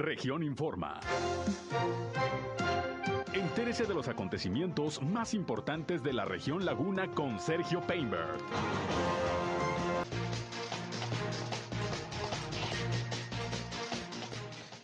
Región Informa. Entérese de los acontecimientos más importantes de la región Laguna con Sergio Painberg.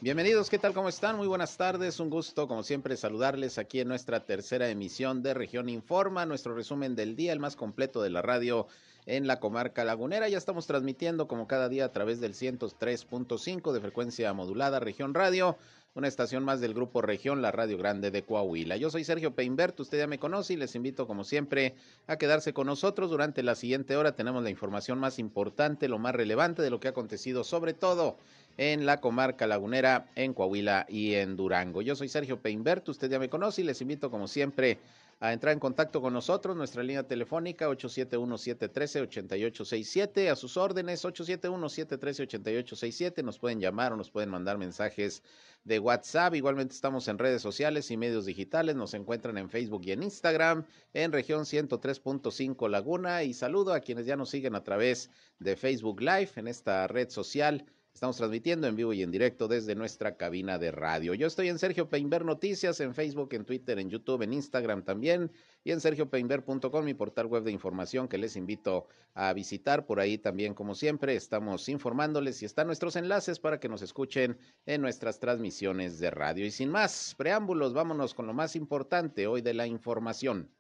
Bienvenidos, ¿qué tal? ¿Cómo están? Muy buenas tardes, un gusto como siempre saludarles aquí en nuestra tercera emisión de Región Informa, nuestro resumen del día, el más completo de la radio en la comarca lagunera. Ya estamos transmitiendo como cada día a través del 103.5 de frecuencia modulada Región Radio, una estación más del grupo Región, la Radio Grande de Coahuila. Yo soy Sergio Peinbert, usted ya me conoce y les invito como siempre a quedarse con nosotros. Durante la siguiente hora tenemos la información más importante, lo más relevante de lo que ha acontecido, sobre todo en la comarca lagunera, en Coahuila y en Durango. Yo soy Sergio Peinbert, usted ya me conoce y les invito como siempre a entrar en contacto con nosotros. Nuestra línea telefónica 871-713-8867. A sus órdenes 871-713-8867. Nos pueden llamar o nos pueden mandar mensajes de WhatsApp. Igualmente estamos en redes sociales y medios digitales. Nos encuentran en Facebook y en Instagram en región 103.5 Laguna. Y saludo a quienes ya nos siguen a través de Facebook Live en esta red social Estamos transmitiendo en vivo y en directo desde nuestra cabina de radio. Yo estoy en Sergio Peinber Noticias, en Facebook, en Twitter, en YouTube, en Instagram también y en sergiopeinber.com, mi portal web de información que les invito a visitar. Por ahí también, como siempre, estamos informándoles y están nuestros enlaces para que nos escuchen en nuestras transmisiones de radio. Y sin más preámbulos, vámonos con lo más importante hoy de la información.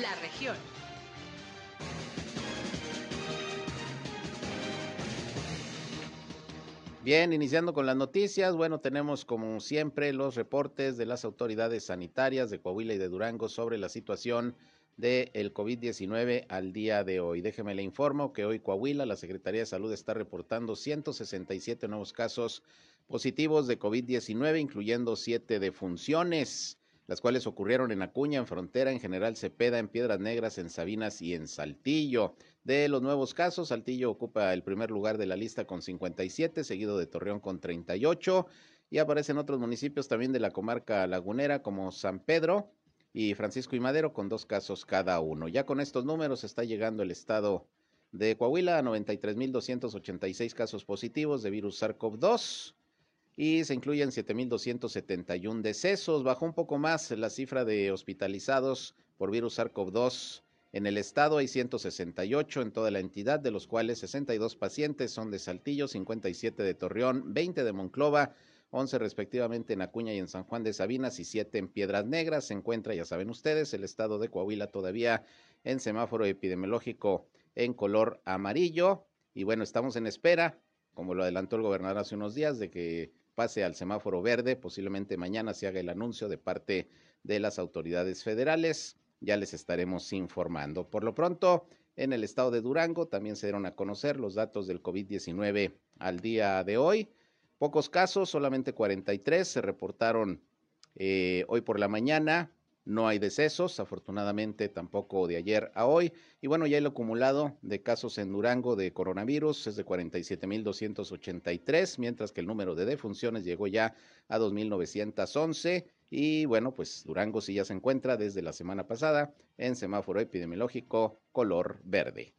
La región. Bien, iniciando con las noticias, bueno, tenemos como siempre los reportes de las autoridades sanitarias de Coahuila y de Durango sobre la situación del COVID-19 al día de hoy. Déjeme le informo que hoy Coahuila, la Secretaría de Salud está reportando 167 nuevos casos positivos de COVID-19, incluyendo siete defunciones las cuales ocurrieron en Acuña, en Frontera, en General Cepeda, en Piedras Negras, en Sabinas y en Saltillo. De los nuevos casos, Saltillo ocupa el primer lugar de la lista con 57, seguido de Torreón con 38, y aparecen otros municipios también de la comarca lagunera como San Pedro y Francisco y Madero con dos casos cada uno. Ya con estos números está llegando el estado de Coahuila a 93.286 casos positivos de virus SARS-CoV-2 y se incluyen 7.271 decesos. Bajó un poco más la cifra de hospitalizados por virus SARS-CoV-2. En el estado hay 168 en toda la entidad, de los cuales 62 pacientes son de Saltillo, 57 de Torreón, 20 de Monclova, 11 respectivamente en Acuña y en San Juan de Sabinas y 7 en Piedras Negras. Se encuentra, ya saben ustedes, el estado de Coahuila todavía en semáforo epidemiológico en color amarillo. Y bueno, estamos en espera, como lo adelantó el gobernador hace unos días, de que pase al semáforo verde. Posiblemente mañana se haga el anuncio de parte de las autoridades federales. Ya les estaremos informando. Por lo pronto, en el estado de Durango también se dieron a conocer los datos del COVID-19 al día de hoy. Pocos casos, solamente 43 se reportaron eh, hoy por la mañana. No hay decesos, afortunadamente tampoco de ayer a hoy. Y bueno, ya el acumulado de casos en Durango de coronavirus es de 47.283, mientras que el número de defunciones llegó ya a 2.911. Y bueno, pues Durango sí ya se encuentra desde la semana pasada en semáforo epidemiológico color verde.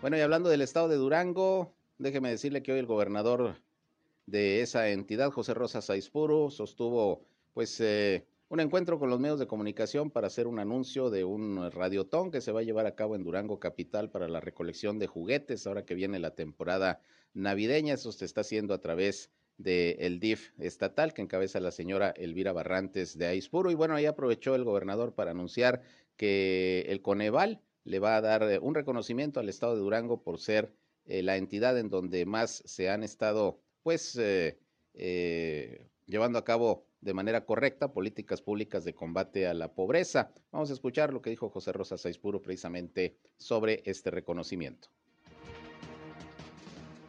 Bueno, y hablando del estado de Durango, déjeme decirle que hoy el gobernador de esa entidad, José Rosa Saispuro, sostuvo pues eh, un encuentro con los medios de comunicación para hacer un anuncio de un radiotón que se va a llevar a cabo en Durango Capital para la recolección de juguetes ahora que viene la temporada navideña. Eso se está haciendo a través del DIF estatal que encabeza la señora Elvira Barrantes de Aispuro. Y bueno, ahí aprovechó el gobernador para anunciar que el Coneval le va a dar eh, un reconocimiento al estado de Durango por ser eh, la entidad en donde más se han estado pues eh, llevando a cabo de manera correcta políticas públicas de combate a la pobreza. Vamos a escuchar lo que dijo José Rosa Saispuro precisamente sobre este reconocimiento.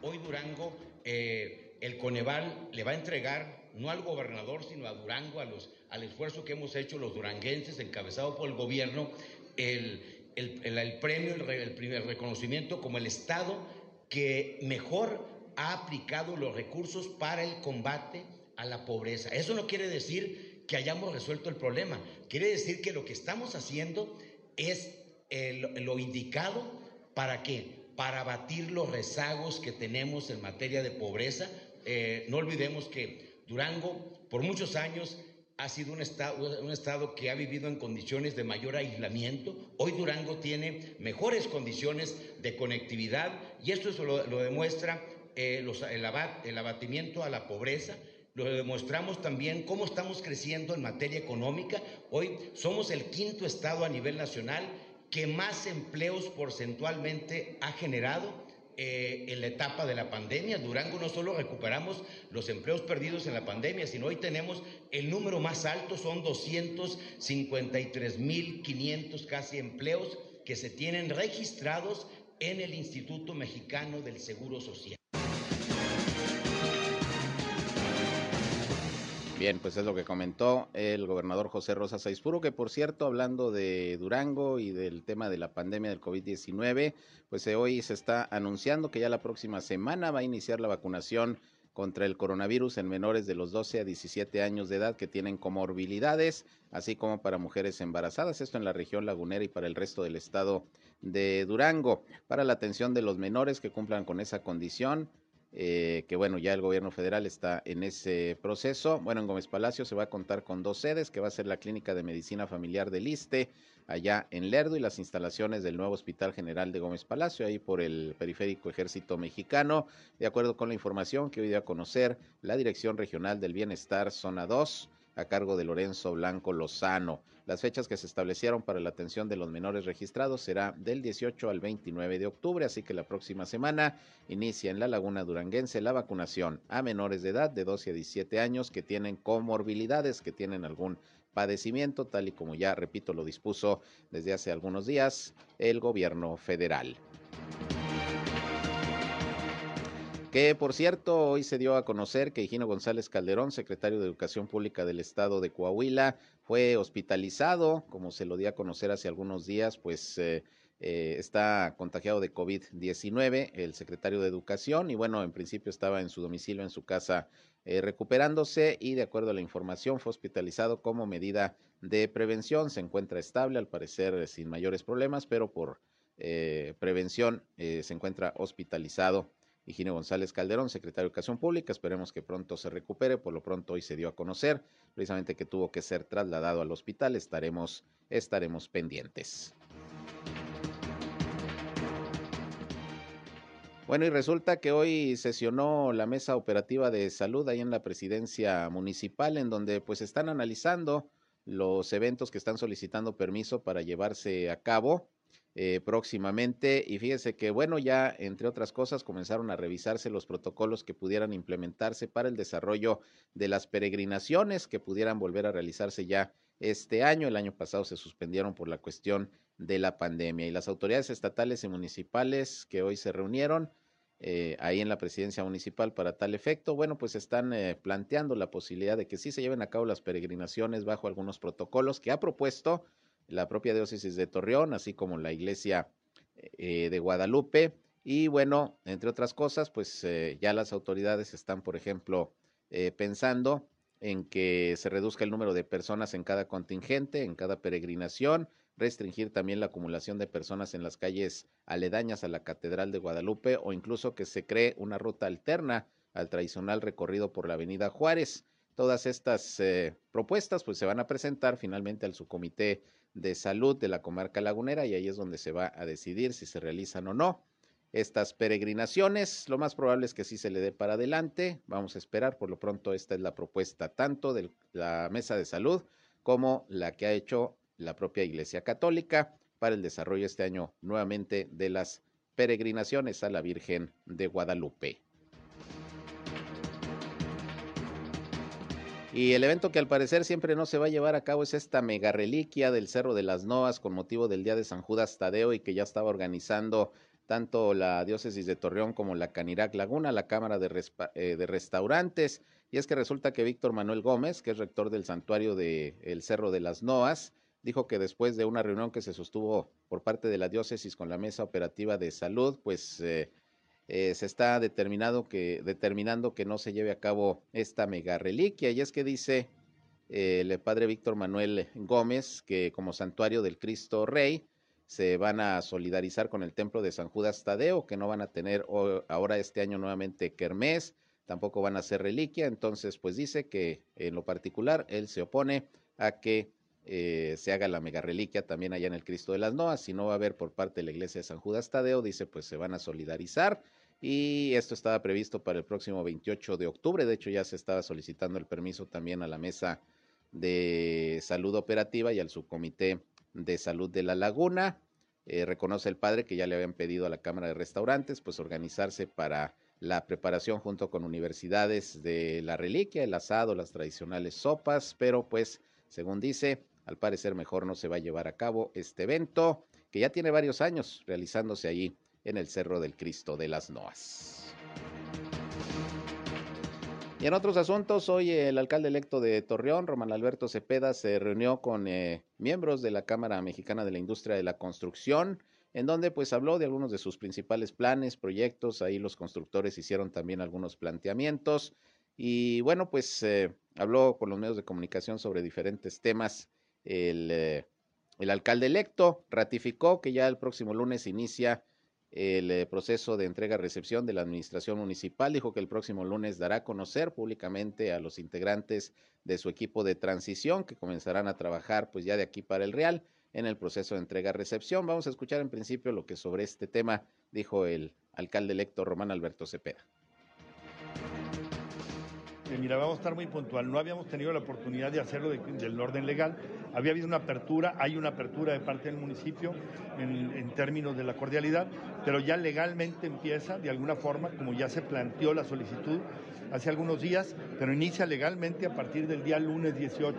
Hoy Durango, eh, el Coneval le va a entregar no al gobernador, sino a Durango, a los, al esfuerzo que hemos hecho los duranguenses, encabezado por el gobierno, el, el premio, el, primer reconocimiento como el Estado que mejor ha aplicado los recursos para el combate a la pobreza. Eso no quiere decir que hayamos resuelto el problema, quiere decir que lo que estamos haciendo es lo indicado para que para abatir los rezagos que tenemos en materia de pobreza. Eh, no olvidemos que Durango por muchos años ha sido un estado, un estado que ha vivido en condiciones de mayor aislamiento. Hoy Durango tiene mejores condiciones de conectividad y esto lo, lo demuestra eh, el abatimiento a la pobreza, lo demostramos también cómo estamos creciendo en materia económica. Hoy somos el quinto estado a nivel nacional que más empleos porcentualmente ha generado eh, en la etapa de la pandemia. Durango no solo recuperamos los empleos perdidos en la pandemia, sino hoy tenemos el número más alto, son 253.500 casi empleos que se tienen registrados en el Instituto Mexicano del Seguro Social. Bien, pues es lo que comentó el gobernador José Rosa Saizpuro, que por cierto, hablando de Durango y del tema de la pandemia del COVID-19, pues eh, hoy se está anunciando que ya la próxima semana va a iniciar la vacunación contra el coronavirus en menores de los 12 a 17 años de edad que tienen comorbilidades, así como para mujeres embarazadas, esto en la región lagunera y para el resto del estado de Durango. Para la atención de los menores que cumplan con esa condición, eh, que bueno, ya el gobierno federal está en ese proceso. Bueno, en Gómez Palacio se va a contar con dos sedes, que va a ser la Clínica de Medicina Familiar del ISTE, allá en Lerdo, y las instalaciones del nuevo Hospital General de Gómez Palacio, ahí por el Periférico Ejército Mexicano, de acuerdo con la información que hoy dio a conocer la Dirección Regional del Bienestar, Zona 2 a cargo de Lorenzo Blanco Lozano. Las fechas que se establecieron para la atención de los menores registrados será del 18 al 29 de octubre, así que la próxima semana inicia en la Laguna Duranguense la vacunación a menores de edad de 12 a 17 años que tienen comorbilidades, que tienen algún padecimiento, tal y como ya, repito, lo dispuso desde hace algunos días el gobierno federal que por cierto hoy se dio a conocer que Higino González Calderón, secretario de Educación Pública del Estado de Coahuila, fue hospitalizado, como se lo dio a conocer hace algunos días, pues eh, eh, está contagiado de COVID-19, el secretario de Educación, y bueno, en principio estaba en su domicilio, en su casa, eh, recuperándose y de acuerdo a la información fue hospitalizado como medida de prevención, se encuentra estable, al parecer sin mayores problemas, pero por prevención se encuentra hospitalizado Higinio González Calderón, secretario de Educación Pública. Esperemos que pronto se recupere. Por lo pronto hoy se dio a conocer precisamente que tuvo que ser trasladado al hospital. Estaremos, estaremos pendientes. Bueno, y resulta que hoy sesionó la mesa operativa de salud ahí en la presidencia municipal, en donde pues están analizando los eventos que están solicitando permiso para llevarse a cabo eh, próximamente. Y fíjese que, bueno, ya entre otras cosas comenzaron a revisarse los protocolos que pudieran implementarse para el desarrollo de las peregrinaciones que pudieran volver a realizarse ya este año. El año pasado se suspendieron por la cuestión de la pandemia y las autoridades estatales y municipales que hoy se reunieron eh, ahí en la presidencia municipal para tal efecto, bueno, pues están eh, planteando la posibilidad de que sí se lleven a cabo las peregrinaciones bajo algunos protocolos que ha propuesto la propia diócesis de Torreón, así como la iglesia eh, de Guadalupe. Y bueno, entre otras cosas, pues eh, ya las autoridades están, por ejemplo, eh, pensando en que se reduzca el número de personas en cada contingente, en cada peregrinación, restringir también la acumulación de personas en las calles aledañas a la Catedral de Guadalupe o incluso que se cree una ruta alterna al tradicional recorrido por la Avenida Juárez. Todas estas propuestas pues se van a presentar finalmente al subcomité de salud de la comarca lagunera y ahí es donde se va a decidir si se realizan o no estas peregrinaciones. Lo más probable es que sí se le dé para adelante. Vamos a esperar. Por lo pronto, esta es la propuesta tanto de la Mesa de Salud como la que ha hecho la propia Iglesia Católica para el desarrollo este año nuevamente de las peregrinaciones a la Virgen de Guadalupe. Y el evento que al parecer siempre no se va a llevar a cabo es esta mega reliquia del Cerro de las Noas con motivo del Día de San Judas Tadeo y que ya estaba organizando tanto la diócesis de Torreón como la Canirac Laguna, la Cámara de, eh, de Restaurantes. Y es que resulta que Víctor Manuel Gómez, que es rector del santuario del el Cerro de las Noas, dijo que después de una reunión que se sostuvo por parte de la diócesis con la Mesa Operativa de Salud, pues eh, eh, se está determinado que, determinando que no se lleve a cabo esta mega reliquia. Y es que dice eh, el padre Víctor Manuel Gómez que como santuario del Cristo Rey, se van a solidarizar con el templo de San Judas Tadeo, que no van a tener ahora este año nuevamente Kermés, tampoco van a ser reliquia, entonces pues dice que en lo particular él se opone a que eh, se haga la mega reliquia también allá en el Cristo de las Noas, si no va a haber por parte de la iglesia de San Judas Tadeo, dice pues se van a solidarizar y esto estaba previsto para el próximo 28 de octubre, de hecho ya se estaba solicitando el permiso también a la mesa de salud operativa y al subcomité de Salud de la Laguna. Eh, reconoce el padre que ya le habían pedido a la Cámara de Restaurantes pues organizarse para la preparación junto con universidades de la reliquia, el asado, las tradicionales sopas, pero pues según dice, al parecer mejor no se va a llevar a cabo este evento que ya tiene varios años realizándose allí en el Cerro del Cristo de las Noas. Y en otros asuntos, hoy el alcalde electo de Torreón, Román Alberto Cepeda, se reunió con eh, miembros de la Cámara Mexicana de la Industria de la Construcción, en donde pues habló de algunos de sus principales planes, proyectos, ahí los constructores hicieron también algunos planteamientos y bueno, pues eh, habló con los medios de comunicación sobre diferentes temas. Eh, el alcalde electo ratificó que ya el próximo lunes inicia el eh, proceso de entrega-recepción de la administración municipal. Dijo que el próximo lunes dará a conocer públicamente a los integrantes de su equipo de transición que comenzarán a trabajar pues ya de aquí para el Real en el proceso de entrega-recepción. Vamos a escuchar en principio lo que sobre este tema dijo el alcalde electo Román Alberto Cepeda. Mira, vamos a estar muy puntual. No habíamos tenido la oportunidad de hacerlo del orden legal había habido una apertura, hay una apertura de parte del municipio en, términos de la cordialidad, pero ya legalmente empieza de alguna forma, como ya se planteó la solicitud hace algunos días, pero inicia legalmente a partir del día lunes 18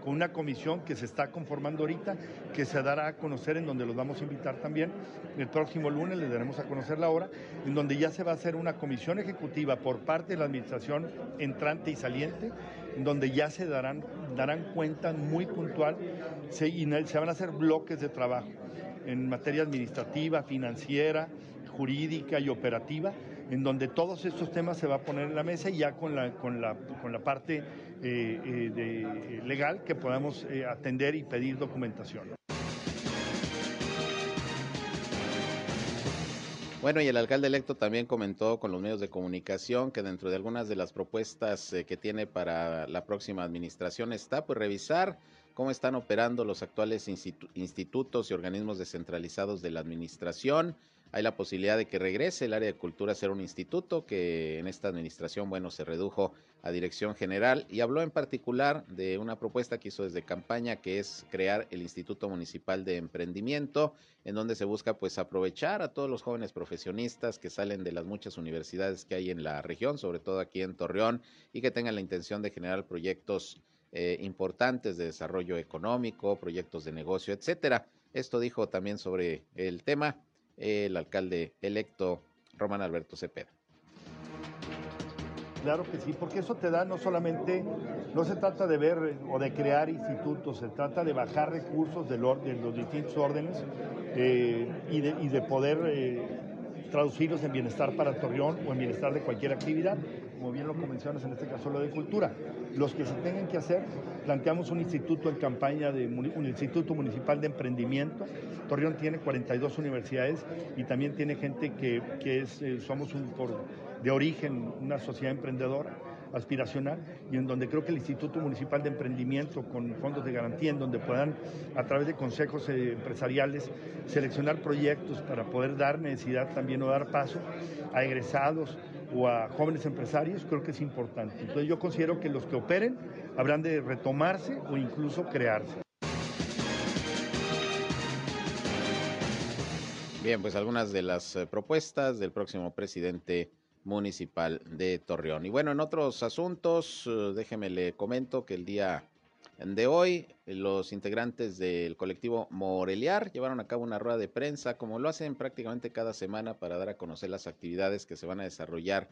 con una comisión que se está conformando ahorita, que se dará a conocer en donde los vamos a invitar también. El próximo lunes les daremos a conocer la hora, en donde ya se va a hacer una comisión ejecutiva por parte de la administración entrante y saliente, en donde ya se darán, darán cuenta muy puntual se, se van a hacer bloques de trabajo en materia administrativa, financiera, jurídica y operativa, en donde todos estos temas se va a poner en la mesa y ya con la, con la, con la parte de, legal que podamos eh, atender y pedir documentación. Bueno, y el alcalde electo también comentó con los medios de comunicación que dentro de algunas de las propuestas que tiene para la próxima administración está pues revisar cómo están operando los actuales institutos y organismos descentralizados de la administración, hay la posibilidad de que regrese el área de cultura a ser un instituto que en esta administración, bueno, se redujo a dirección general y habló en particular de una propuesta que hizo desde campaña que es crear el Instituto Municipal de Emprendimiento, en donde se busca pues aprovechar a todos los jóvenes profesionistas que salen de las muchas universidades que hay en la región, sobre todo aquí en Torreón, y que tengan la intención de generar proyectos eh, importantes de desarrollo económico, proyectos de negocio, etcétera. Esto dijo también sobre el tema el alcalde electo Román Alberto Cepeda. Claro que sí, porque eso te da no solamente, no se trata de ver o de crear institutos, se trata de bajar recursos de los distintos órdenes eh, y, de, poder eh, traducirlos en bienestar para Torreón o en bienestar de cualquier actividad, como bien lo mencionas en este caso lo de cultura. Los que se tengan que hacer, planteamos un instituto en campaña, de, un instituto municipal de emprendimiento. Torreón tiene 42 universidades y también tiene gente que, es, eh, somos un, por, de origen una sociedad emprendedora aspiracional y en donde creo que el Instituto Municipal de Emprendimiento con fondos de garantía, en donde puedan a través de consejos eh, empresariales seleccionar proyectos para poder dar necesidad también o dar paso a egresados o a jóvenes empresarios, creo que es importante. Entonces yo considero que los que operen habrán de retomarse o incluso crearse. Bien, pues algunas de las eh, propuestas del próximo presidente municipal de Torreón. Y bueno, en otros asuntos, eh, déjeme le comento que el día de hoy los integrantes del colectivo Moreliar llevaron a cabo una rueda de prensa, como lo hacen prácticamente cada semana para dar a conocer las actividades que se van a desarrollar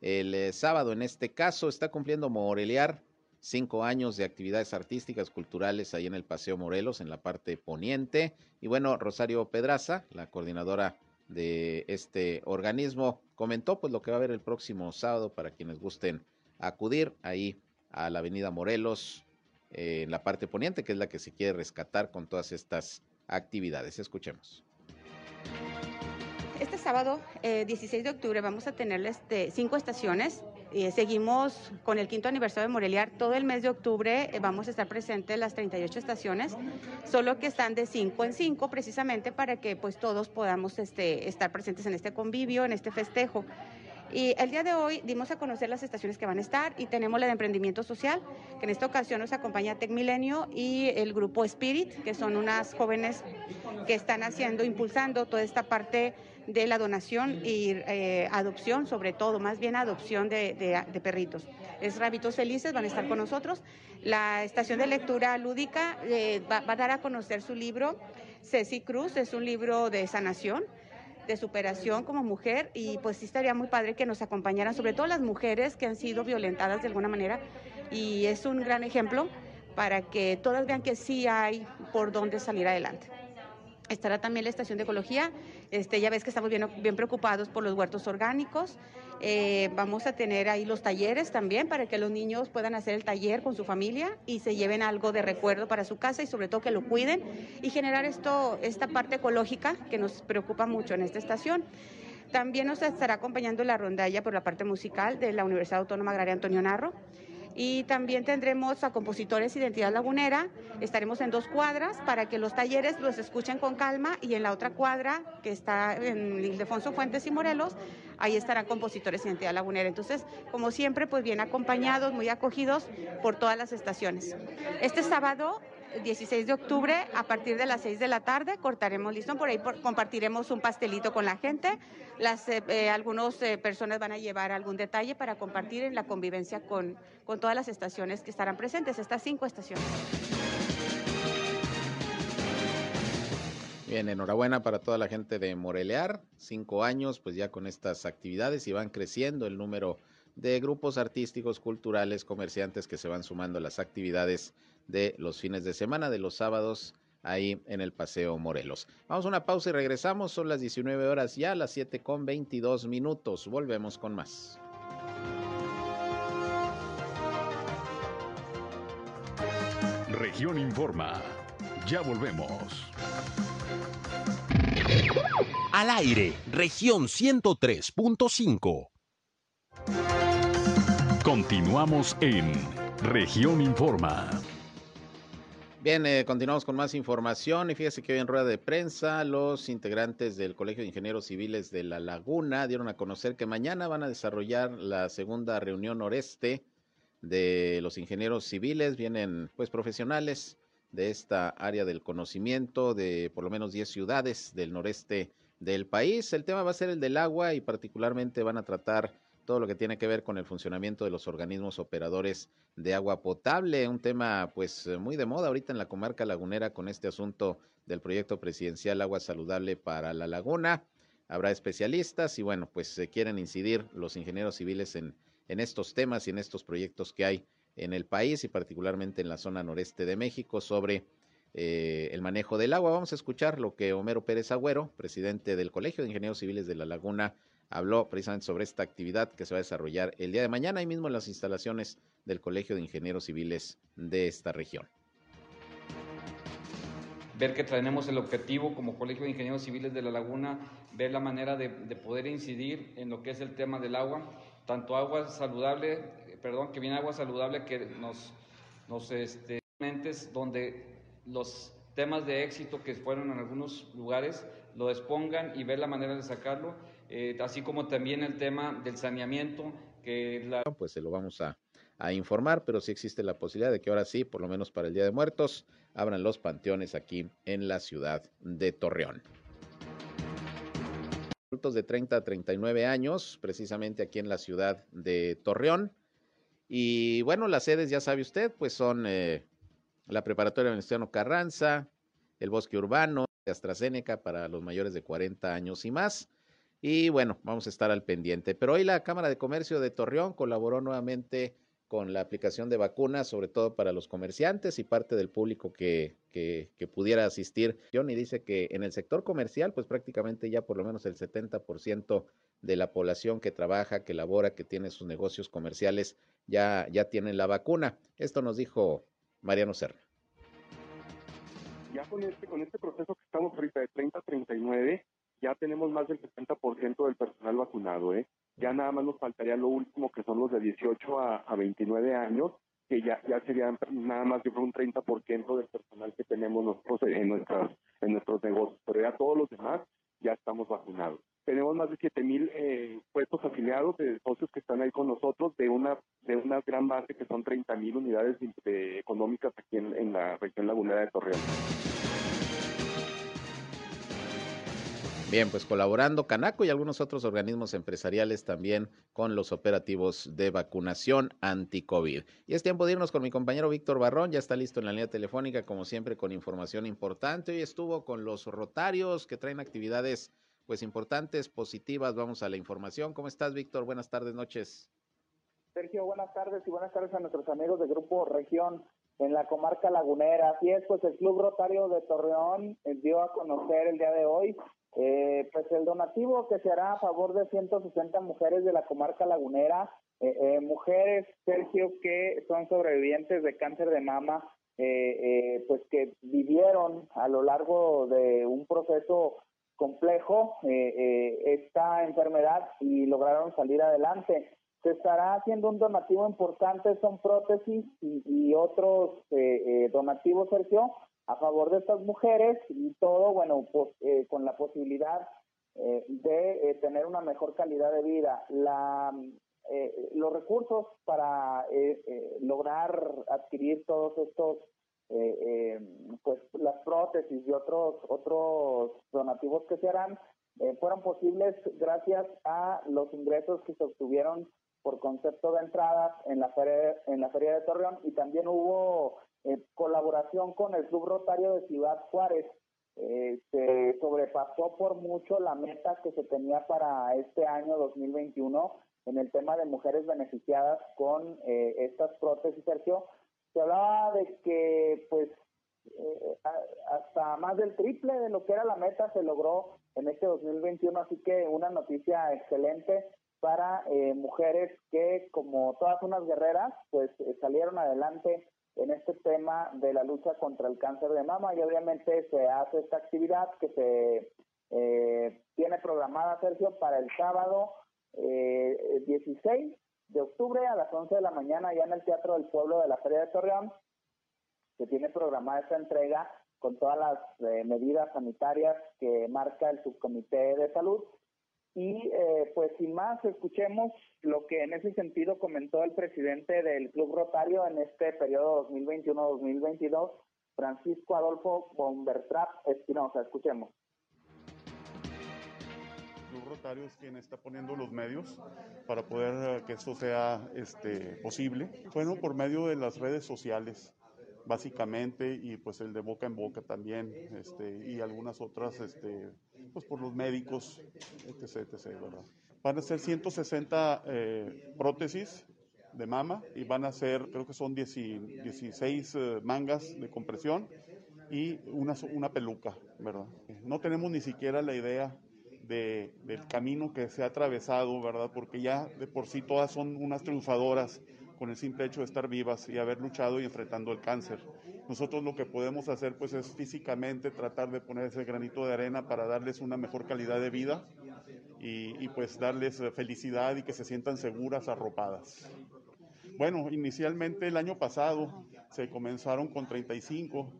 el eh, sábado. En este caso está cumpliendo Moreliar cinco años de actividades artísticas, culturales ahí en el Paseo Morelos, en la parte poniente. Y bueno, Rosario Pedraza, la coordinadora de este organismo, comentó pues lo que va a haber el próximo sábado para quienes gusten acudir ahí a la Avenida Morelos, eh, en la parte poniente, que es la que se quiere rescatar con todas estas actividades. Escuchemos. Este sábado, 16 eh, de octubre, vamos a tener este, cinco estaciones. Eh, seguimos con el quinto aniversario de Moreliar. Todo el mes de octubre eh, vamos a estar presentes las 38 estaciones, solo que están de 5 en 5 precisamente para que pues todos podamos este, estar presentes en este convivio, en este festejo. Y el día de hoy dimos a conocer las estaciones que van a estar y tenemos la de emprendimiento social, que en esta ocasión nos acompaña Tec Milenio y el grupo Spirit, que son unas jóvenes que están haciendo, impulsando toda esta parte de la donación y eh, adopción, sobre todo, más bien adopción de, perritos. Es Rabitos Felices, van a estar con nosotros. La estación de lectura lúdica eh, va, va, a dar a conocer su libro, Ceci Cruz, es un libro de sanación de superación como mujer y pues sí estaría muy padre que nos acompañaran, sobre todo las mujeres que han sido violentadas de alguna manera y es un gran ejemplo para que todas vean que sí hay por dónde salir adelante. Estará también la estación de ecología. Este, ya ves que estamos bien, preocupados por los huertos orgánicos. Eh, vamos a tener ahí los talleres también para que los niños puedan hacer el taller con su familia y se lleven algo de recuerdo para su casa y sobre todo que lo cuiden y generar esto, esta parte ecológica que nos preocupa mucho en esta estación. También nos estará acompañando la rondalla por la parte musical de la Universidad Autónoma Agraria Antonio Narro y también tendremos a compositores Identidad Lagunera. Estaremos en dos cuadras para que los talleres los escuchen con calma y en la otra cuadra que está en Ildefonso Fuentes y Morelos, ahí estarán compositores Identidad Lagunera. Entonces, como siempre, pues bien acompañados, muy acogidos por todas las estaciones. Este sábado 16 de octubre a partir de las 6 de la tarde cortaremos listón, por ahí compartiremos un pastelito con la gente. Las eh, eh, algunas eh, personas van a llevar algún detalle para compartir en la convivencia con, con todas las estaciones que estarán presentes, estas cinco estaciones. Bien, enhorabuena para toda la gente de Morelear, cinco años, pues ya con estas actividades y van creciendo el número de grupos artísticos, culturales, comerciantes que se van sumando a las actividades de los fines de semana, de los sábados, ahí en el Paseo Morelos. Vamos a una pausa y regresamos. Son las 19 horas ya, las 7 con 22 minutos. Volvemos con más. Región Informa. Ya volvemos. Al aire, región 103.5. Continuamos en región Informa. Bien, eh, continuamos con más información y fíjese que hoy en rueda de prensa los integrantes del Colegio de Ingenieros Civiles de La Laguna dieron a conocer que mañana van a desarrollar la segunda reunión noreste de los ingenieros civiles. Vienen pues profesionales de esta área del conocimiento de por lo menos 10 ciudades del noreste del país. El tema va a ser el del agua y particularmente van a tratar todo lo que tiene que ver con el funcionamiento de los organismos operadores de agua potable, un tema pues muy de moda ahorita en la comarca lagunera con este asunto del proyecto presidencial Agua Saludable para la Laguna. Habrá especialistas y bueno, pues se quieren incidir los ingenieros civiles en, estos temas y en estos proyectos que hay en el país y particularmente en la zona noreste de México sobre eh, el manejo del agua. Vamos a escuchar lo que Homero Pérez Agüero, presidente del Colegio de Ingenieros Civiles de la Laguna, habló precisamente sobre esta actividad que se va a desarrollar el día de mañana, ahí mismo en las instalaciones del Colegio de Ingenieros Civiles de esta región. Ver que tenemos el objetivo como Colegio de Ingenieros Civiles de la Laguna, ver la manera de, poder incidir en lo que es el tema del agua, tanto agua saludable, perdón, que viene agua saludable que nos, nos este, donde los temas de éxito que fueron en algunos lugares lo expongan y ver la manera de sacarlo eh, así como también el tema del saneamiento, que la... Pues se lo vamos a, a informar, pero sí existe la posibilidad de que ahora sí, por lo menos para el Día de Muertos, abran los panteones aquí en la ciudad de Torreón. Adultos de 30 a 39 años, precisamente aquí en la ciudad de Torreón. Y bueno, las sedes, ya sabe usted, pues son eh, la Preparatoria Venustiano Carranza, el Bosque Urbano, AstraZeneca para los mayores de 40 años y más. Y bueno, vamos a estar al pendiente. Pero hoy la Cámara de Comercio de Torreón colaboró nuevamente con la aplicación de vacunas, sobre todo para los comerciantes y parte del público que, que, pudiera asistir. Y dice que en el sector comercial, pues prácticamente ya por lo menos el 70% de la población que trabaja, que labora, que tiene sus negocios comerciales, ya, ya tienen la vacuna. Esto nos dijo Mariano Serra Ya con este, con este proceso que estamos ahorita de 30 a 39, ya tenemos más del 70% del personal vacunado, ¿eh? Ya nada más nos faltaría lo último, que son los de 18 a, a 29 años, que ya, ya sería nada más de un 30% del personal que tenemos nosotros en, nuestras, en nuestros negocios, pero ya todos los demás ya estamos vacunados. Tenemos más de 7 mil eh, puestos afiliados de socios que están ahí con nosotros de una de una gran base que son 30 mil unidades económicas aquí en, en la región lagunera de Torreón. Bien, pues colaborando Canaco y algunos otros organismos empresariales también con los operativos de vacunación anti-COVID. Y es tiempo de irnos con mi compañero Víctor Barrón, ya está listo en la línea telefónica, como siempre, con información importante. Hoy estuvo con los rotarios que traen actividades pues importantes, positivas. Vamos a la información. ¿Cómo estás, Víctor? Buenas tardes, noches. Sergio, buenas tardes y buenas tardes a nuestros amigos de Grupo Región en la comarca lagunera. Así es, pues el Club Rotario de Torreón dio a conocer el día de hoy eh, pues el donativo que se hará a favor de 160 mujeres de la comarca lagunera, eh, eh, mujeres, Sergio, que son sobrevivientes de cáncer de mama, pues que vivieron a lo largo de un proceso complejo esta enfermedad y lograron salir adelante. Se estará haciendo un donativo importante, son prótesis y, y otros donativos, Sergio, a favor de estas mujeres y todo, bueno, pues, eh, con la posibilidad eh, de eh, tener una mejor calidad de vida. La, los recursos para lograr adquirir todos estos, pues las prótesis y otros, otros donativos que se harán, fueron posibles gracias a los ingresos que se obtuvieron por concepto de entradas en la feria, en la feria de Torreón y también hubo en colaboración con el Club Rotario de Ciudad Juárez, eh, se sobrepasó por mucho la meta que se tenía para este año 2021 en el tema de mujeres beneficiadas con eh, estas prótesis, Sergio. Se hablaba de que, pues, eh, hasta más del triple de lo que era la meta se logró en este 2021, así que una noticia excelente para mujeres que, como todas unas guerreras, pues salieron adelante en este tema de la lucha contra el cáncer de mama y obviamente se hace esta actividad que se eh, tiene programada, Sergio, para el sábado 16 eh, de octubre a las 11 de la mañana ya en el Teatro del Pueblo de la Feria de Torreón. Se tiene programada esta entrega con todas las eh, medidas sanitarias que marca el Subcomité de Salud y eh, pues sin más, escuchemos lo que en ese sentido comentó el presidente del Club Rotario en este periodo 2021-2022, Francisco Adolfo Bombertrap Espinosa. Escuchemos. Club Rotario es quien está poniendo los medios para poder eh, que esto sea este, posible. Bueno, por medio de las redes sociales, básicamente, y pues el de boca en boca también, este, y algunas otras, este, pues por los médicos, etc., etc.. Van a ser 160 eh, prótesis de mama y van a ser, creo que son 16 eh, mangas de compresión y una, una peluca, ¿verdad? No tenemos ni siquiera la idea de, del camino que se ha atravesado, ¿verdad? Porque ya de por sí todas son unas triunfadoras con el simple hecho de estar vivas y haber luchado y enfrentando el cáncer. Nosotros lo que podemos hacer pues es físicamente tratar de poner ese granito de arena para darles una mejor calidad de vida y, pues darles felicidad y que se sientan seguras, arropadas. Bueno, inicialmente el año pasado se comenzaron con 35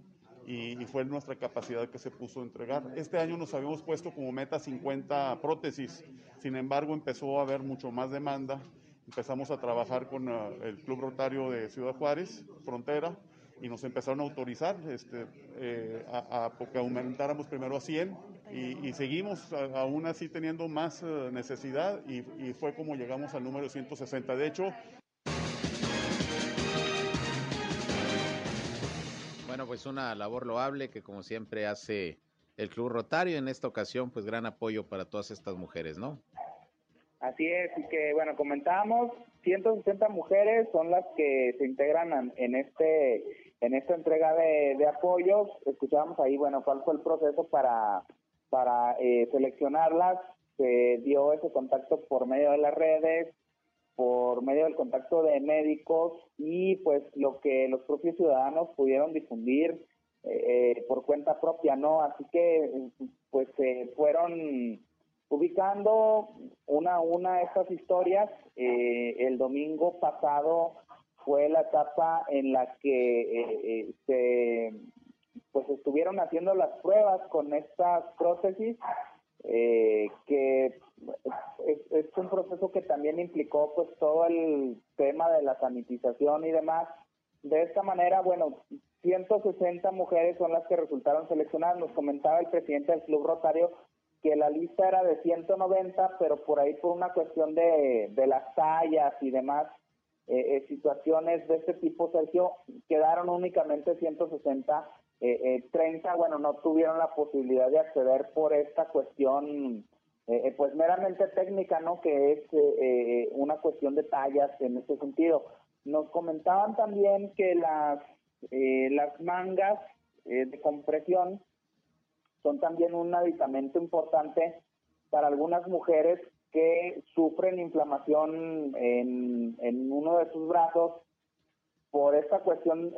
y, y, fue nuestra capacidad que se puso a entregar. Este año nos habíamos puesto como meta 50 prótesis, sin embargo empezó a haber mucho más demanda empezamos a trabajar con eh, el Club Rotario de Ciudad Juárez, Frontera, y nos empezaron a autorizar este, eh, a, que aumentáramos primero a 100 y, seguimos aún así teniendo más eh, necesidad y, y, fue como llegamos al número 160. De hecho... Bueno, pues una labor loable que como siempre hace el Club Rotario en esta ocasión, pues gran apoyo para todas estas mujeres, ¿no? Así es, y que bueno, comentábamos, 160 mujeres son las que se integran en este en esta entrega de, apoyos. Escuchábamos ahí, bueno, cuál fue el proceso para, para eh, seleccionarlas. Se dio ese contacto por medio de las redes, por medio del contacto de médicos y pues lo que los propios ciudadanos pudieron difundir eh, por cuenta propia, ¿no? Así que pues se fueron ubicando una una estas historias. Eh, el domingo pasado fue la etapa en la que se pues estuvieron haciendo las pruebas con estas prótesis eh, que es, un proceso que también implicó pues todo el tema de la sanitización y demás. De esta manera, bueno, 160 mujeres son las que resultaron seleccionadas. Nos comentaba el presidente del Club Rotario que la lista era de 190, pero por ahí por una cuestión de, de las tallas y demás eh, eh, situaciones de este tipo, Sergio, quedaron únicamente 160 eh, 30, eh, bueno, no tuvieron la posibilidad de acceder por esta cuestión, eh, pues meramente técnica, ¿no? Que es una cuestión de tallas en este sentido. Nos comentaban también que las, las mangas de compresión son también un aditamento importante para algunas mujeres que sufren inflamación en, en uno de sus brazos por esta cuestión eh,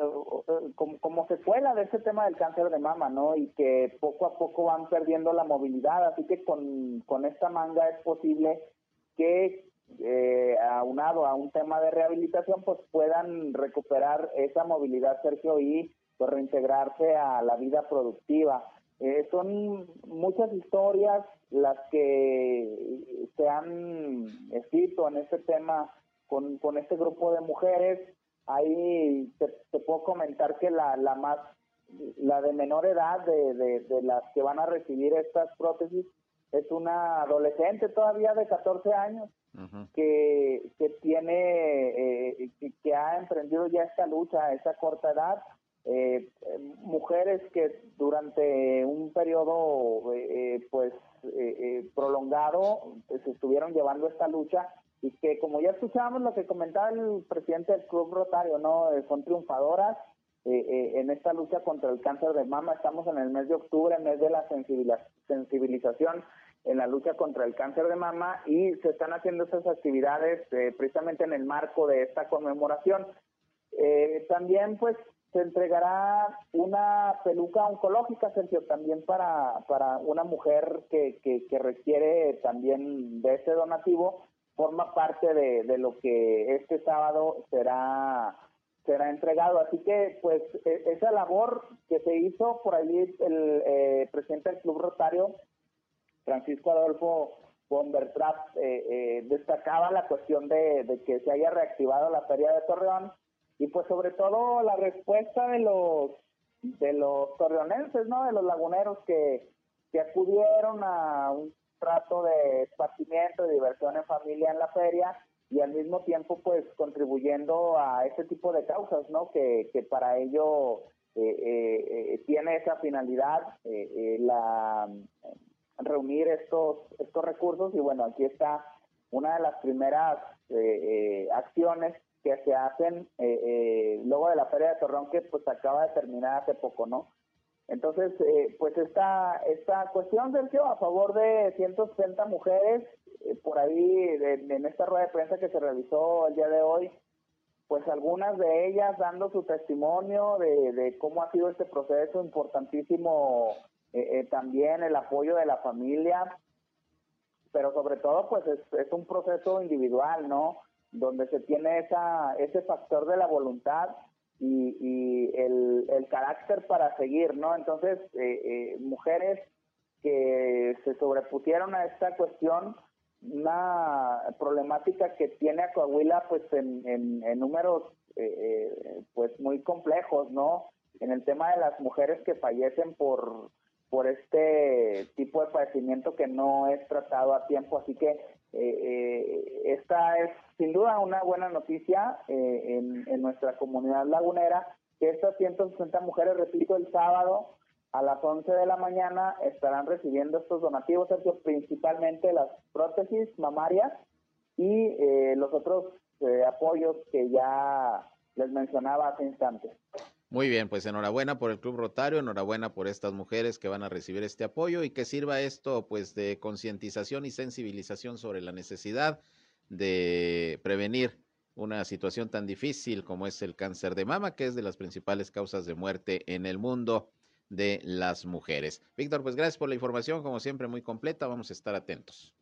eh, como, como secuela de ese tema del cáncer de mama, ¿no? Y que poco a poco van perdiendo la movilidad, así que con, con esta manga es posible que eh, aunado a un tema de rehabilitación, pues puedan recuperar esa movilidad, Sergio, y pues, reintegrarse a la vida productiva. Eh, son muchas historias las que se han escrito en este tema con, con este grupo de mujeres Ahí te, puedo comentar que la, la más, la de menor edad de, de, las que van a recibir estas prótesis es una adolescente todavía de 14 años que, que tiene, eh, que, ha emprendido ya esta lucha a esa corta edad. Eh, mujeres que durante un periodo eh, pues prolongado se estuvieron llevando esta lucha y que como ya escuchábamos lo que comentaba el presidente del Club Rotario, ¿no? Eh, son triunfadoras eh, eh, en esta lucha contra el cáncer de mama. Estamos en el mes de octubre, mes de la sensibilización en la lucha contra el cáncer de mama y se están haciendo esas actividades precisamente en el marco de esta conmemoración. también pues se entregará una peluca oncológica, Sergio, también para, para una mujer que, que, que requiere también de ese donativo forma parte de, lo que este sábado será será entregado. Así que, pues, e, esa labor que se hizo por allí, el eh, presidente del Club Rotario, Francisco Adolfo von eh, eh, destacaba la cuestión de, de, que se haya reactivado la Feria de Torreón y, pues, sobre todo la respuesta de los de los torreonenses, ¿no? De los laguneros que, que acudieron a un trato de esparcimiento, de diversión en familia en la feria y al mismo tiempo pues contribuyendo a ese tipo de causas, ¿no? Que, que para ello eh, eh, tiene esa finalidad eh, la reunir estos estos recursos y bueno aquí está una de las primeras acciones que se hacen luego de la feria de Torreón que pues acaba de terminar hace poco, ¿no? Entonces, eh, pues esta, esta cuestión, Sergio, a favor de 160 mujeres, eh, por ahí en esta rueda de prensa que se realizó el día de hoy, pues algunas de ellas dando su testimonio de, cómo ha sido este proceso importantísimo, eh, también el apoyo de la familia, pero sobre todo pues es, es un proceso individual, ¿no? Donde se tiene esa, ese factor de la voluntad y, el, carácter para seguir, ¿no? Entonces, eh, eh, mujeres que se sobrepusieron a esta cuestión, una problemática que tiene a Coahuila pues en, en, números eh, pues muy complejos, ¿no? En el tema de las mujeres que fallecen por, por este tipo de padecimiento que no es tratado a tiempo, así que eh, esta es sin duda una buena noticia eh, en, nuestra comunidad lagunera, que estas 160 mujeres, repito, el sábado a las 11 de la mañana estarán recibiendo estos donativos, principalmente las prótesis mamarias y eh, los otros eh, apoyos que ya les mencionaba hace instantes. Muy bien, pues enhorabuena por el Club Rotario, enhorabuena por estas mujeres que van a recibir este apoyo y que sirva esto pues de concientización y sensibilización sobre la necesidad de prevenir una situación tan difícil como es el cáncer de mama, que es de las principales causas de muerte en el mundo de las mujeres. Víctor, pues gracias por la información, como siempre muy completa, vamos a estar atentos.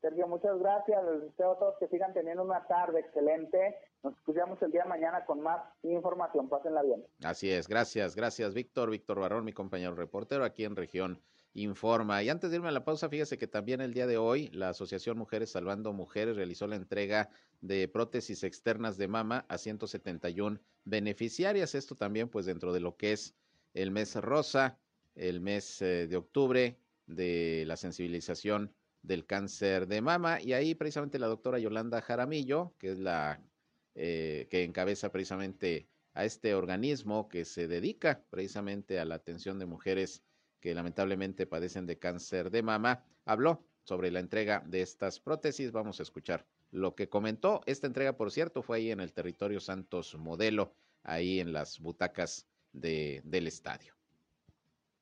Sergio, muchas gracias. Les deseo a todos que sigan teniendo una tarde excelente. Nos escuchamos el día de mañana con más información. Pásenla bien. Así es, gracias, gracias Víctor, Víctor Barrón, mi compañero reportero aquí en región Informa. Y antes de irme a la pausa, fíjese que también el día de hoy la Asociación Mujeres Salvando Mujeres realizó la entrega de prótesis externas de mama a 171 beneficiarias. Esto también pues dentro de lo que es el mes rosa, el mes eh, de octubre de la sensibilización del cáncer de mama y ahí precisamente la doctora Yolanda Jaramillo, que es la eh, que encabeza precisamente a este organismo que se dedica precisamente a la atención de mujeres que lamentablemente padecen de cáncer de mama, habló sobre la entrega de estas prótesis. Vamos a escuchar lo que comentó. Esta entrega, por cierto, fue ahí en el territorio Santos Modelo, ahí en las butacas de, del estadio.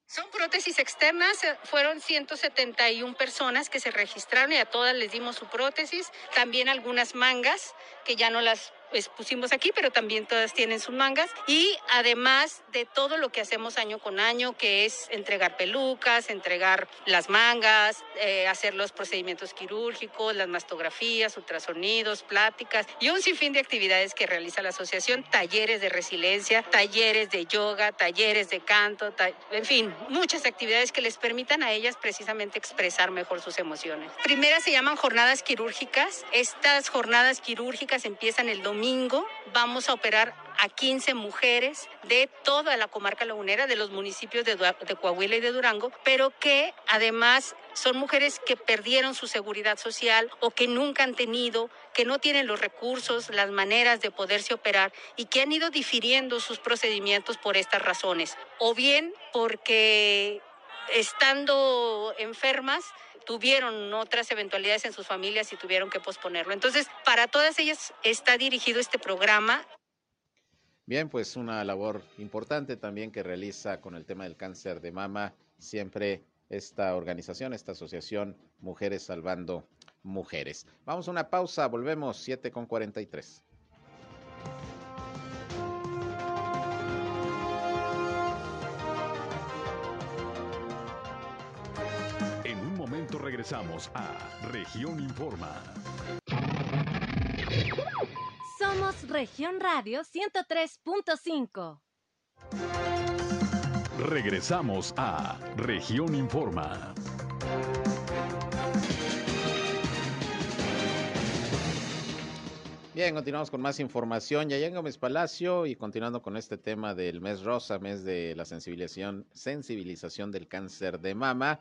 Son prótesis externas, eh, fueron 171 personas que se registraron y a todas les dimos su prótesis, también algunas mangas que ya no las pues pusimos aquí, pero también todas tienen sus mangas. Y además de todo lo que hacemos año con año, que es entregar pelucas, entregar las mangas, eh, hacer los procedimientos quirúrgicos, las mastografías, ultrasonidos, pláticas y un sinfín de actividades que realiza la asociación, talleres de resiliencia, talleres de yoga, talleres de canto, en fin, muchas actividades que les permitan a ellas precisamente expresar mejor sus emociones. Primera se llaman jornadas quirúrgicas. Estas jornadas quirúrgicas empiezan el domingo domingo vamos a operar a 15 mujeres de toda la comarca lagunera, de los municipios de, de, Coahuila y de Durango, pero que además son mujeres que perdieron su seguridad social o que nunca han tenido, que no tienen los recursos, las maneras de poderse operar y que han ido difiriendo sus procedimientos por estas razones. O bien porque estando enfermas, tuvieron otras eventualidades en sus familias y tuvieron que posponerlo. Entonces, para todas ellas está dirigido este programa. Bien, pues una labor importante también que realiza con el tema del cáncer de mama siempre esta organización, esta asociación Mujeres Salvando Mujeres. Vamos a una pausa, volvemos 7 con 43. Regresamos a Región Informa. Somos Región Radio 103.5. Regresamos a Región Informa. Bien, continuamos con más información. Ya llega Gómez Palacio y continuando con este tema del mes rosa, mes de la sensibilización, sensibilización del cáncer de mama.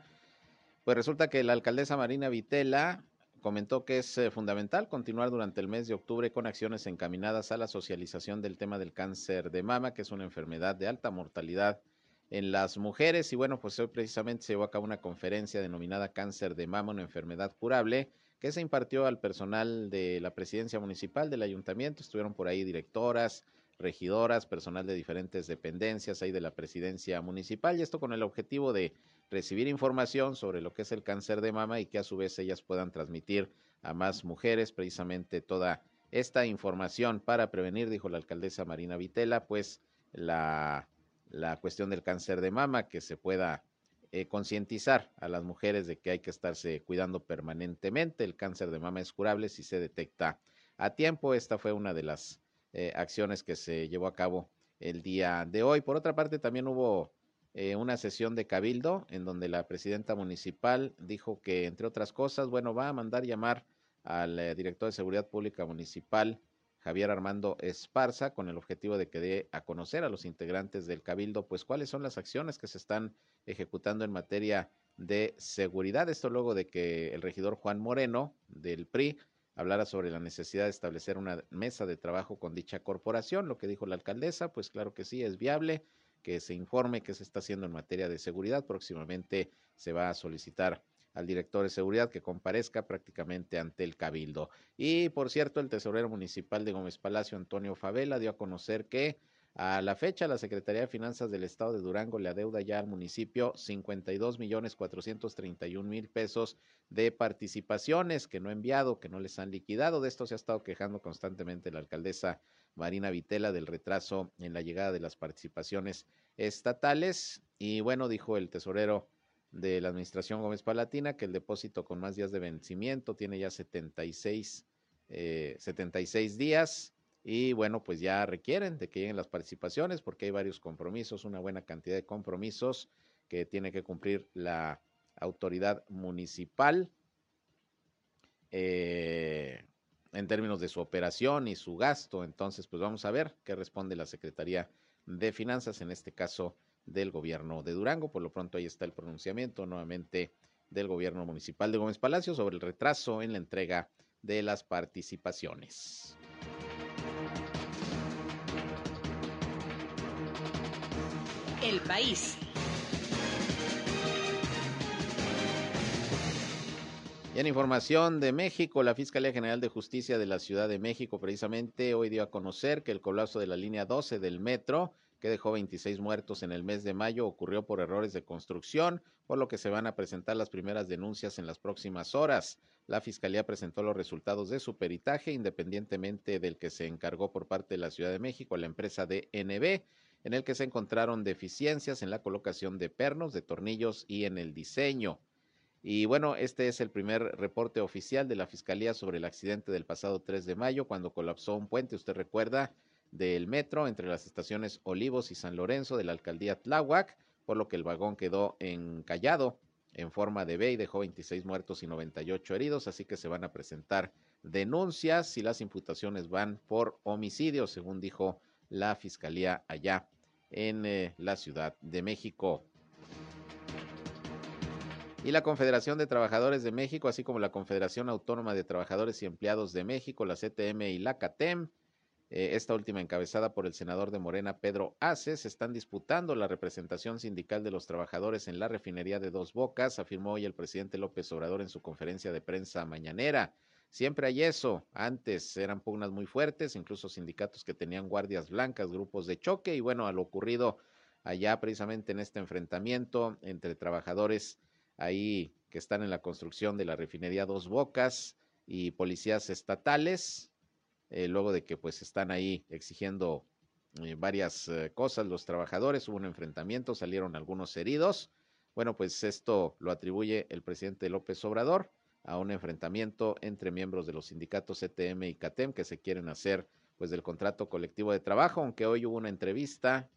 Pues resulta que la alcaldesa Marina Vitela comentó que es eh, fundamental continuar durante el mes de octubre con acciones encaminadas a la socialización del tema del cáncer de mama, que es una enfermedad de alta mortalidad en las mujeres. Y bueno, pues hoy precisamente se llevó a cabo una conferencia denominada Cáncer de mama, una enfermedad curable, que se impartió al personal de la presidencia municipal del ayuntamiento. Estuvieron por ahí directoras, regidoras, personal de diferentes dependencias ahí de la presidencia municipal y esto con el objetivo de recibir información sobre lo que es el cáncer de mama y que a su vez ellas puedan transmitir a más mujeres precisamente toda esta información para prevenir, dijo la alcaldesa Marina Vitela, pues la, la cuestión del cáncer de mama, que se pueda eh, concientizar a las mujeres de que hay que estarse cuidando permanentemente. El cáncer de mama es curable si se detecta a tiempo. Esta fue una de las eh, acciones que se llevó a cabo el día de hoy. Por otra parte, también hubo eh, una sesión de cabildo en donde la presidenta municipal dijo que, entre otras cosas, bueno, va a mandar llamar al eh, director de Seguridad Pública Municipal, Javier Armando Esparza, con el objetivo de que dé a conocer a los integrantes del cabildo, pues cuáles son las acciones que se están ejecutando en materia de seguridad. Esto luego de que el regidor Juan Moreno del PRI hablara sobre la necesidad de establecer una mesa de trabajo con dicha corporación. Lo que dijo la alcaldesa, pues claro que sí, es viable que se informe qué se está haciendo en materia de seguridad. Próximamente se va a solicitar al director de seguridad que comparezca prácticamente ante el cabildo. Y por cierto, el tesorero municipal de Gómez Palacio, Antonio Favela, dio a conocer que A la fecha, la Secretaría de Finanzas del Estado de Durango le adeuda ya al municipio 52 millones 431 mil pesos de participaciones que no ha enviado, que no les han liquidado. De esto se ha estado quejando constantemente la alcaldesa Marina Vitela del retraso en la llegada de las participaciones estatales. Y bueno, dijo el tesorero de la administración Gómez Palatina que el depósito con más días de vencimiento tiene ya 76, eh, 76 días y bueno, pues ya requieren de que lleguen las participaciones porque hay varios compromisos, una buena cantidad de compromisos que tiene que cumplir la autoridad municipal eh, en términos de su operación y su gasto. Entonces, pues vamos a ver qué responde la Secretaría de Finanzas, en este caso del gobierno de Durango. Por lo pronto ahí está el pronunciamiento nuevamente del gobierno municipal de Gómez Palacio sobre el retraso en la entrega de las participaciones. El país. Y en información de México, la Fiscalía General de Justicia de la Ciudad de México precisamente hoy dio a conocer que el colapso de la línea 12 del metro, que dejó 26 muertos en el mes de mayo, ocurrió por errores de construcción, por lo que se van a presentar las primeras denuncias en las próximas horas. La Fiscalía presentó los resultados de su peritaje, independientemente del que se encargó por parte de la Ciudad de México a la empresa DNB en el que se encontraron deficiencias en la colocación de pernos, de tornillos y en el diseño. Y bueno, este es el primer reporte oficial de la Fiscalía sobre el accidente del pasado 3 de mayo, cuando colapsó un puente, usted recuerda, del metro entre las estaciones Olivos y San Lorenzo de la alcaldía Tláhuac, por lo que el vagón quedó encallado en forma de B y dejó 26 muertos y 98 heridos, así que se van a presentar denuncias y las imputaciones van por homicidio, según dijo la Fiscalía allá en eh, la Ciudad de México. Y la Confederación de Trabajadores de México, así como la Confederación Autónoma de Trabajadores y Empleados de México, la CTM y la CATEM, eh, esta última encabezada por el senador de Morena, Pedro Aces, están disputando la representación sindical de los trabajadores en la refinería de Dos Bocas, afirmó hoy el presidente López Obrador en su conferencia de prensa mañanera. Siempre hay eso. Antes eran pugnas muy fuertes, incluso sindicatos que tenían guardias blancas, grupos de choque, y bueno, a lo ocurrido allá precisamente en este enfrentamiento entre trabajadores ahí que están en la construcción de la refinería Dos Bocas y policías estatales, eh, luego de que pues están ahí exigiendo eh, varias eh, cosas los trabajadores, hubo un enfrentamiento, salieron algunos heridos. Bueno, pues esto lo atribuye el presidente López Obrador a un enfrentamiento entre miembros de los sindicatos CTM y CATEM que se quieren hacer pues del contrato colectivo de trabajo, aunque hoy hubo una entrevista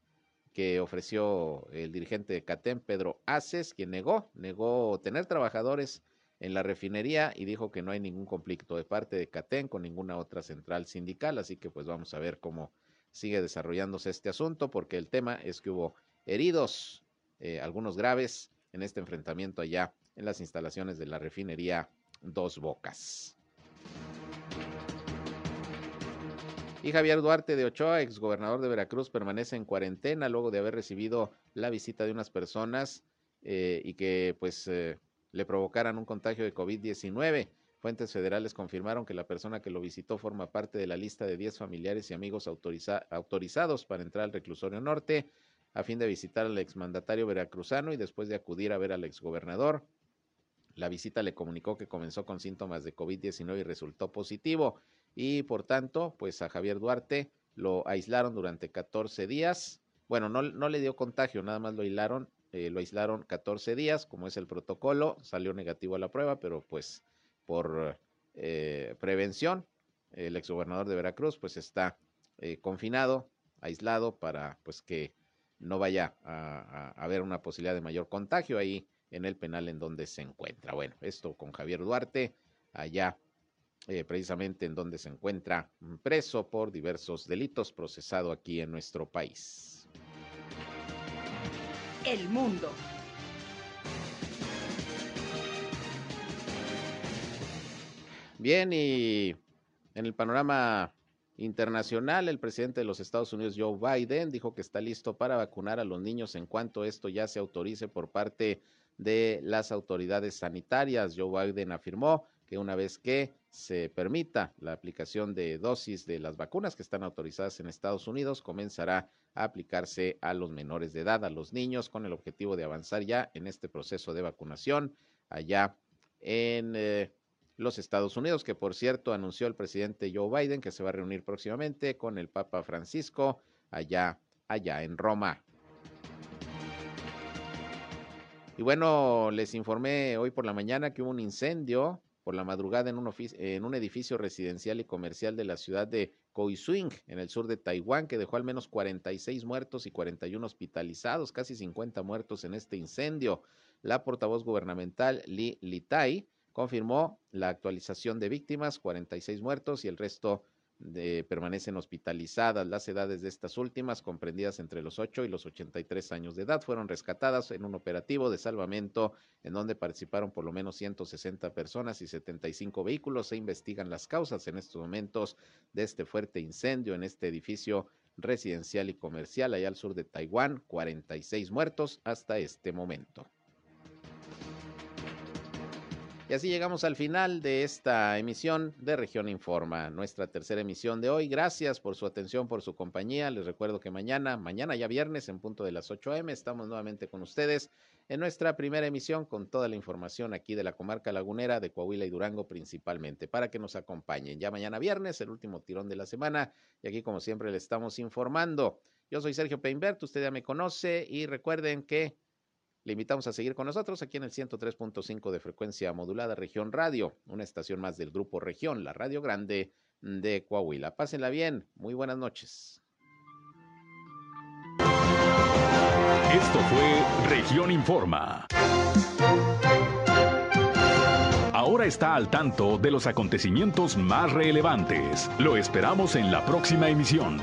que ofreció el dirigente de CATEM, Pedro Aces, quien negó, negó tener trabajadores en la refinería y dijo que no hay ningún conflicto de parte de CATEM con ninguna otra central sindical, así que pues vamos a ver cómo sigue desarrollándose este asunto, porque el tema es que hubo heridos, eh, algunos graves, en este enfrentamiento allá en las instalaciones de la refinería Dos Bocas. Y Javier Duarte de Ochoa, exgobernador de Veracruz, permanece en cuarentena luego de haber recibido la visita de unas personas eh, y que pues eh, le provocaran un contagio de COVID-19. Fuentes federales confirmaron que la persona que lo visitó forma parte de la lista de 10 familiares y amigos autorizados para entrar al reclusorio norte a fin de visitar al exmandatario veracruzano y después de acudir a ver al exgobernador. La visita le comunicó que comenzó con síntomas de COVID-19 y resultó positivo y por tanto, pues a Javier Duarte lo aislaron durante 14 días. Bueno, no, no le dio contagio, nada más lo aislaron, eh, lo aislaron 14 días, como es el protocolo, salió negativo a la prueba, pero pues por eh, prevención, el exgobernador de Veracruz pues está eh, confinado, aislado para pues que no vaya a haber una posibilidad de mayor contagio ahí en el penal en donde se encuentra. Bueno, esto con Javier Duarte, allá eh, precisamente en donde se encuentra preso por diversos delitos procesado aquí en nuestro país. El mundo. Bien, y en el panorama internacional, el presidente de los Estados Unidos, Joe Biden, dijo que está listo para vacunar a los niños en cuanto esto ya se autorice por parte de las autoridades sanitarias. Joe Biden afirmó que una vez que se permita la aplicación de dosis de las vacunas que están autorizadas en Estados Unidos, comenzará a aplicarse a los menores de edad, a los niños, con el objetivo de avanzar ya en este proceso de vacunación allá en eh, los Estados Unidos, que por cierto anunció el presidente Joe Biden que se va a reunir próximamente con el Papa Francisco allá, allá en Roma. Y bueno, les informé hoy por la mañana que hubo un incendio por la madrugada en un, edificio residencial y comercial de la ciudad de Kaohsiung, en el sur de Taiwán, que dejó al menos 46 muertos y 41 hospitalizados, casi 50 muertos en este incendio. La portavoz gubernamental Li Litai confirmó la actualización de víctimas, 46 muertos y el resto permanecen hospitalizadas. Las edades de estas últimas, comprendidas entre los 8 y los 83 años de edad, fueron rescatadas en un operativo de salvamento en donde participaron por lo menos 160 personas y 75 vehículos. Se investigan las causas en estos momentos de este fuerte incendio en este edificio residencial y comercial allá al sur de Taiwán. 46 muertos hasta este momento. Y así llegamos al final de esta emisión de Región Informa, nuestra tercera emisión de hoy. Gracias por su atención, por su compañía. Les recuerdo que mañana, mañana ya viernes en punto de las 8 a.m., estamos nuevamente con ustedes en nuestra primera emisión con toda la información aquí de la comarca lagunera de Coahuila y Durango principalmente, para que nos acompañen. Ya mañana viernes, el último tirón de la semana, y aquí como siempre le estamos informando. Yo soy Sergio Peinbert, usted ya me conoce y recuerden que le invitamos a seguir con nosotros aquí en el 103.5 de frecuencia modulada Región Radio, una estación más del Grupo Región, la Radio Grande de Coahuila. Pásenla bien, muy buenas noches. Esto fue Región Informa. Ahora está al tanto de los acontecimientos más relevantes. Lo esperamos en la próxima emisión.